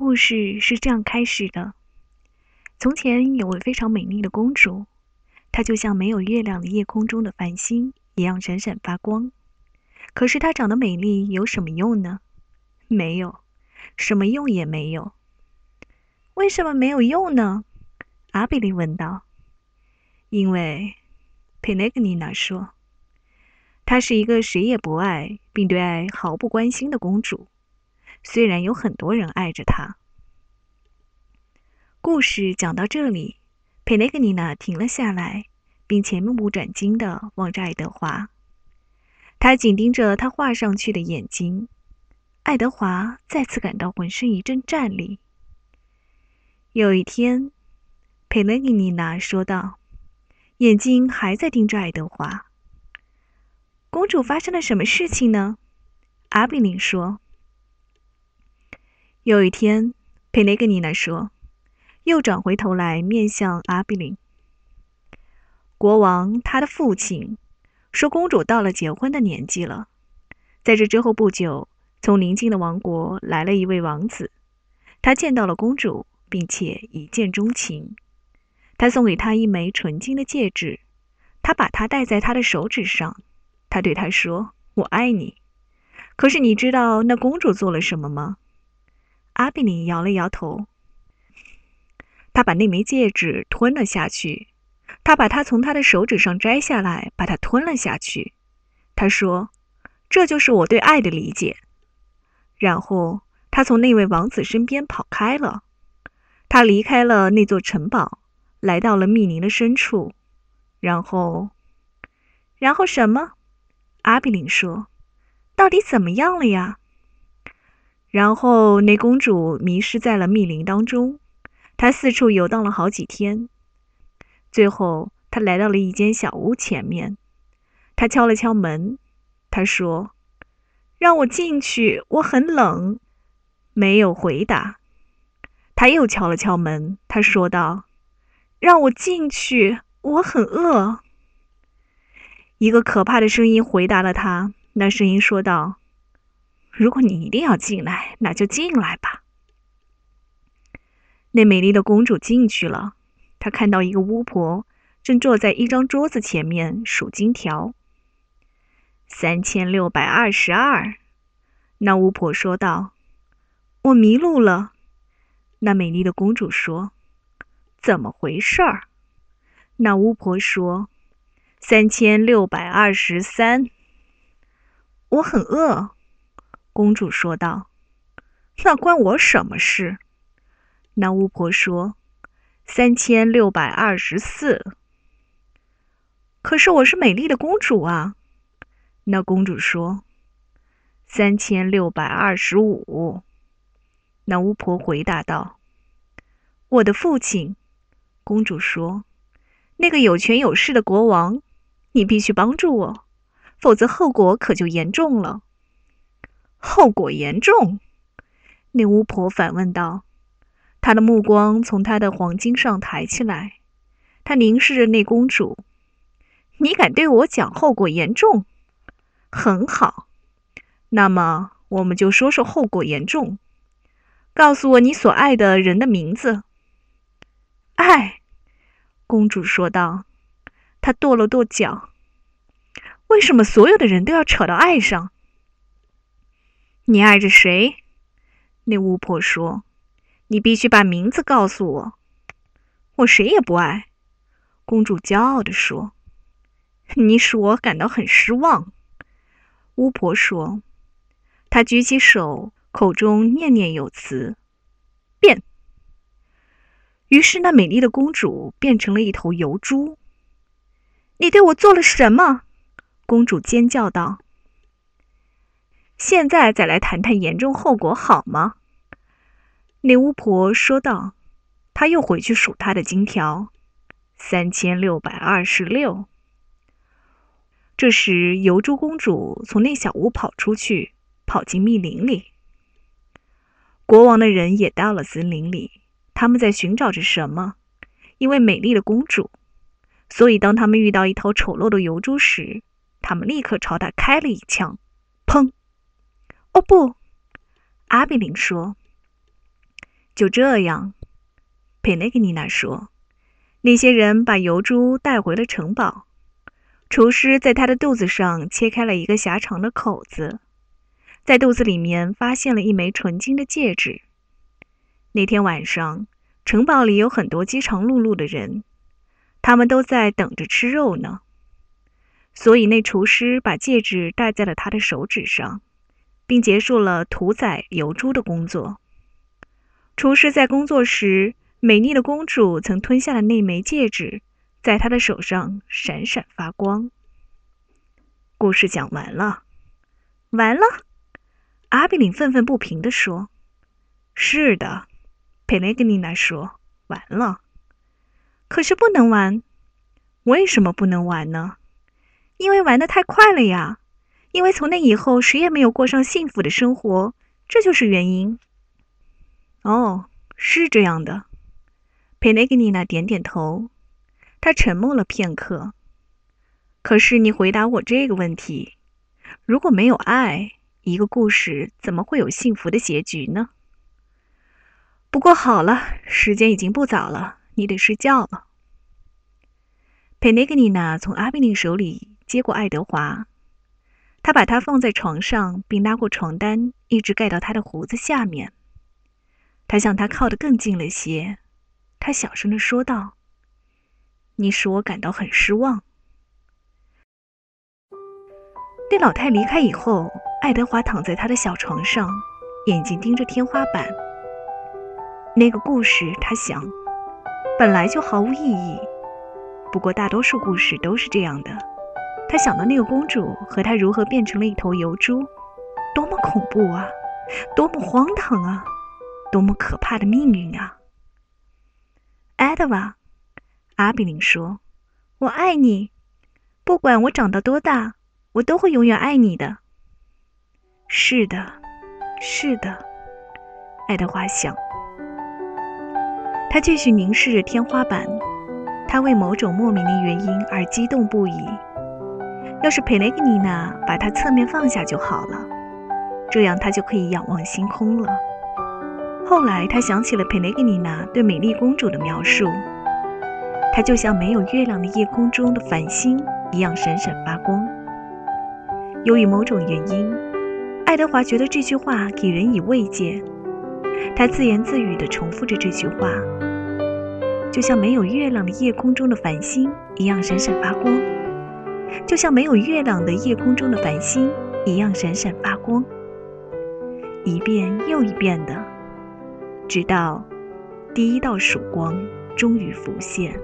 故事是这样开始的：从前有位非常美丽的公主，她就像没有月亮的夜空中的繁星一样闪闪发光。可是她长得美丽有什么用呢？没有，什么用也没有。为什么没有用呢？阿比利问道。因为，佩内格尼娜说，她是一个谁也不爱，并对爱毫不关心的公主。虽然有很多人爱着她。故事讲到这里，佩雷格尼娜停了下来，并且目不转睛地望着爱德华。他紧盯着他画上去的眼睛。爱德华再次感到浑身一阵战栗。有一天，佩雷格尼娜说道，眼睛还在盯着爱德华。公主发生了什么事情呢？阿比林说。有一天，佩雷格尼娜说，又转回头来面向阿比林。国王他的父亲说，公主到了结婚的年纪了。在这之后不久，从邻近的王国来了一位王子，他见到了公主，并且一见钟情。他送给她一枚纯金的戒指，他把它戴在她的手指上。他对她说：“我爱你。”可是你知道那公主做了什么吗？阿比尼摇了摇头。他把那枚戒指吞了下去。他把它从他的手指上摘下来，把它吞了下去。他说：“这就是我对爱的理解。”然后他从那位王子身边跑开了。他离开了那座城堡，来到了密林的深处。然后，然后什么？阿比林说：“到底怎么样了呀？”然后，那公主迷失在了密林当中。她四处游荡了好几天，最后她来到了一间小屋前面。她敲了敲门，她说：“让我进去，我很冷。”没有回答。她又敲了敲门，她说道：“让我进去，我很饿。”一个可怕的声音回答了她。那声音说道。如果你一定要进来，那就进来吧。那美丽的公主进去了，她看到一个巫婆正坐在一张桌子前面数金条。三千六百二十二，那巫婆说道：“我迷路了。”那美丽的公主说：“怎么回事儿？”那巫婆说：“三千六百二十三，我很饿。”公主说道：“那关我什么事？”那巫婆说：“三千六百二十四。”可是我是美丽的公主啊！那公主说：“三千六百二十五。”那巫婆回答道：“我的父亲。”公主说：“那个有权有势的国王，你必须帮助我，否则后果可就严重了。”后果严重，那巫婆反问道。她的目光从她的黄金上抬起来，她凝视着那公主。你敢对我讲后果严重？很好，那么我们就说说后果严重。告诉我你所爱的人的名字。爱，公主说道。她跺了跺脚。为什么所有的人都要扯到爱上？你爱着谁？那巫婆说：“你必须把名字告诉我。”我谁也不爱。”公主骄傲地说。“你使我感到很失望。”巫婆说。她举起手，口中念念有词：“变。”于是，那美丽的公主变成了一头油猪。“你对我做了什么？”公主尖叫道。现在再来谈谈严重后果好吗？那巫婆说道。她又回去数她的金条，三千六百二十六。这时，油猪公主从那小屋跑出去，跑进密林里。国王的人也到了森林里，他们在寻找着什么？一位美丽的公主。所以，当他们遇到一头丑陋的油猪时，他们立刻朝它开了一枪，哦不，阿比林说：“就这样，佩内格尼娜说：“那些人把油猪带回了城堡。厨师在他的肚子上切开了一个狭长的口子，在肚子里面发现了一枚纯金的戒指。那天晚上，城堡里有很多饥肠辘辘的人，他们都在等着吃肉呢。所以，那厨师把戒指戴在了他的手指上，并结束了屠宰油猪的工作。”厨师在工作时，美丽的公主曾吞下了那枚戒指，在他的手上闪闪发光。故事讲完了，完了。阿比林愤愤不平地说：“是的。”佩雷格尼娜说：“完了。可是不能玩。为什么不能玩呢？因为玩的太快了呀。因为从那以后，谁也没有过上幸福的生活，这就是原因。”哦，是这样的。佩内格尼娜点点头。她沉默了片刻。可是，你回答我这个问题：如果没有爱，一个故事怎么会有幸福的结局呢？不过好了，时间已经不早了，你得睡觉了。佩内格尼娜从阿比林手里接过爱德华，他把他放在床上，并拉过床单，一直盖到他的胡子下面。他向他靠得更近了些，他小声地说道：“你使我感到很失望。”那老太离开以后，爱德华躺在他的小床上，眼睛盯着天花板。那个故事，他想，本来就毫无意义。不过大多数故事都是这样的。他想到那个公主和她如何变成了一头油猪，多么恐怖啊！多么荒唐啊！多么可怕的命运啊！艾德瓦，阿比林说：“我爱你，不管我长到多大，我都会永远爱你的。”是的，是的，爱德华想。他继续凝视着天花板，他为某种莫名的原因而激动不已。要是佩雷格尼娜把他侧面放下就好了，这样他就可以仰望星空了。后来，他想起了佩雷格尼娜对美丽公主的描述，她就像没有月亮的夜空中的繁星一样闪闪发光。由于某种原因，爱德华觉得这句话给人以慰藉。他自言自语地重复着这句话：“就像没有月亮的夜空中的繁星一样闪闪发光，就像没有月亮的夜空中的繁星一样闪闪发光。”一遍又一遍的。直到第一道曙光终于浮现。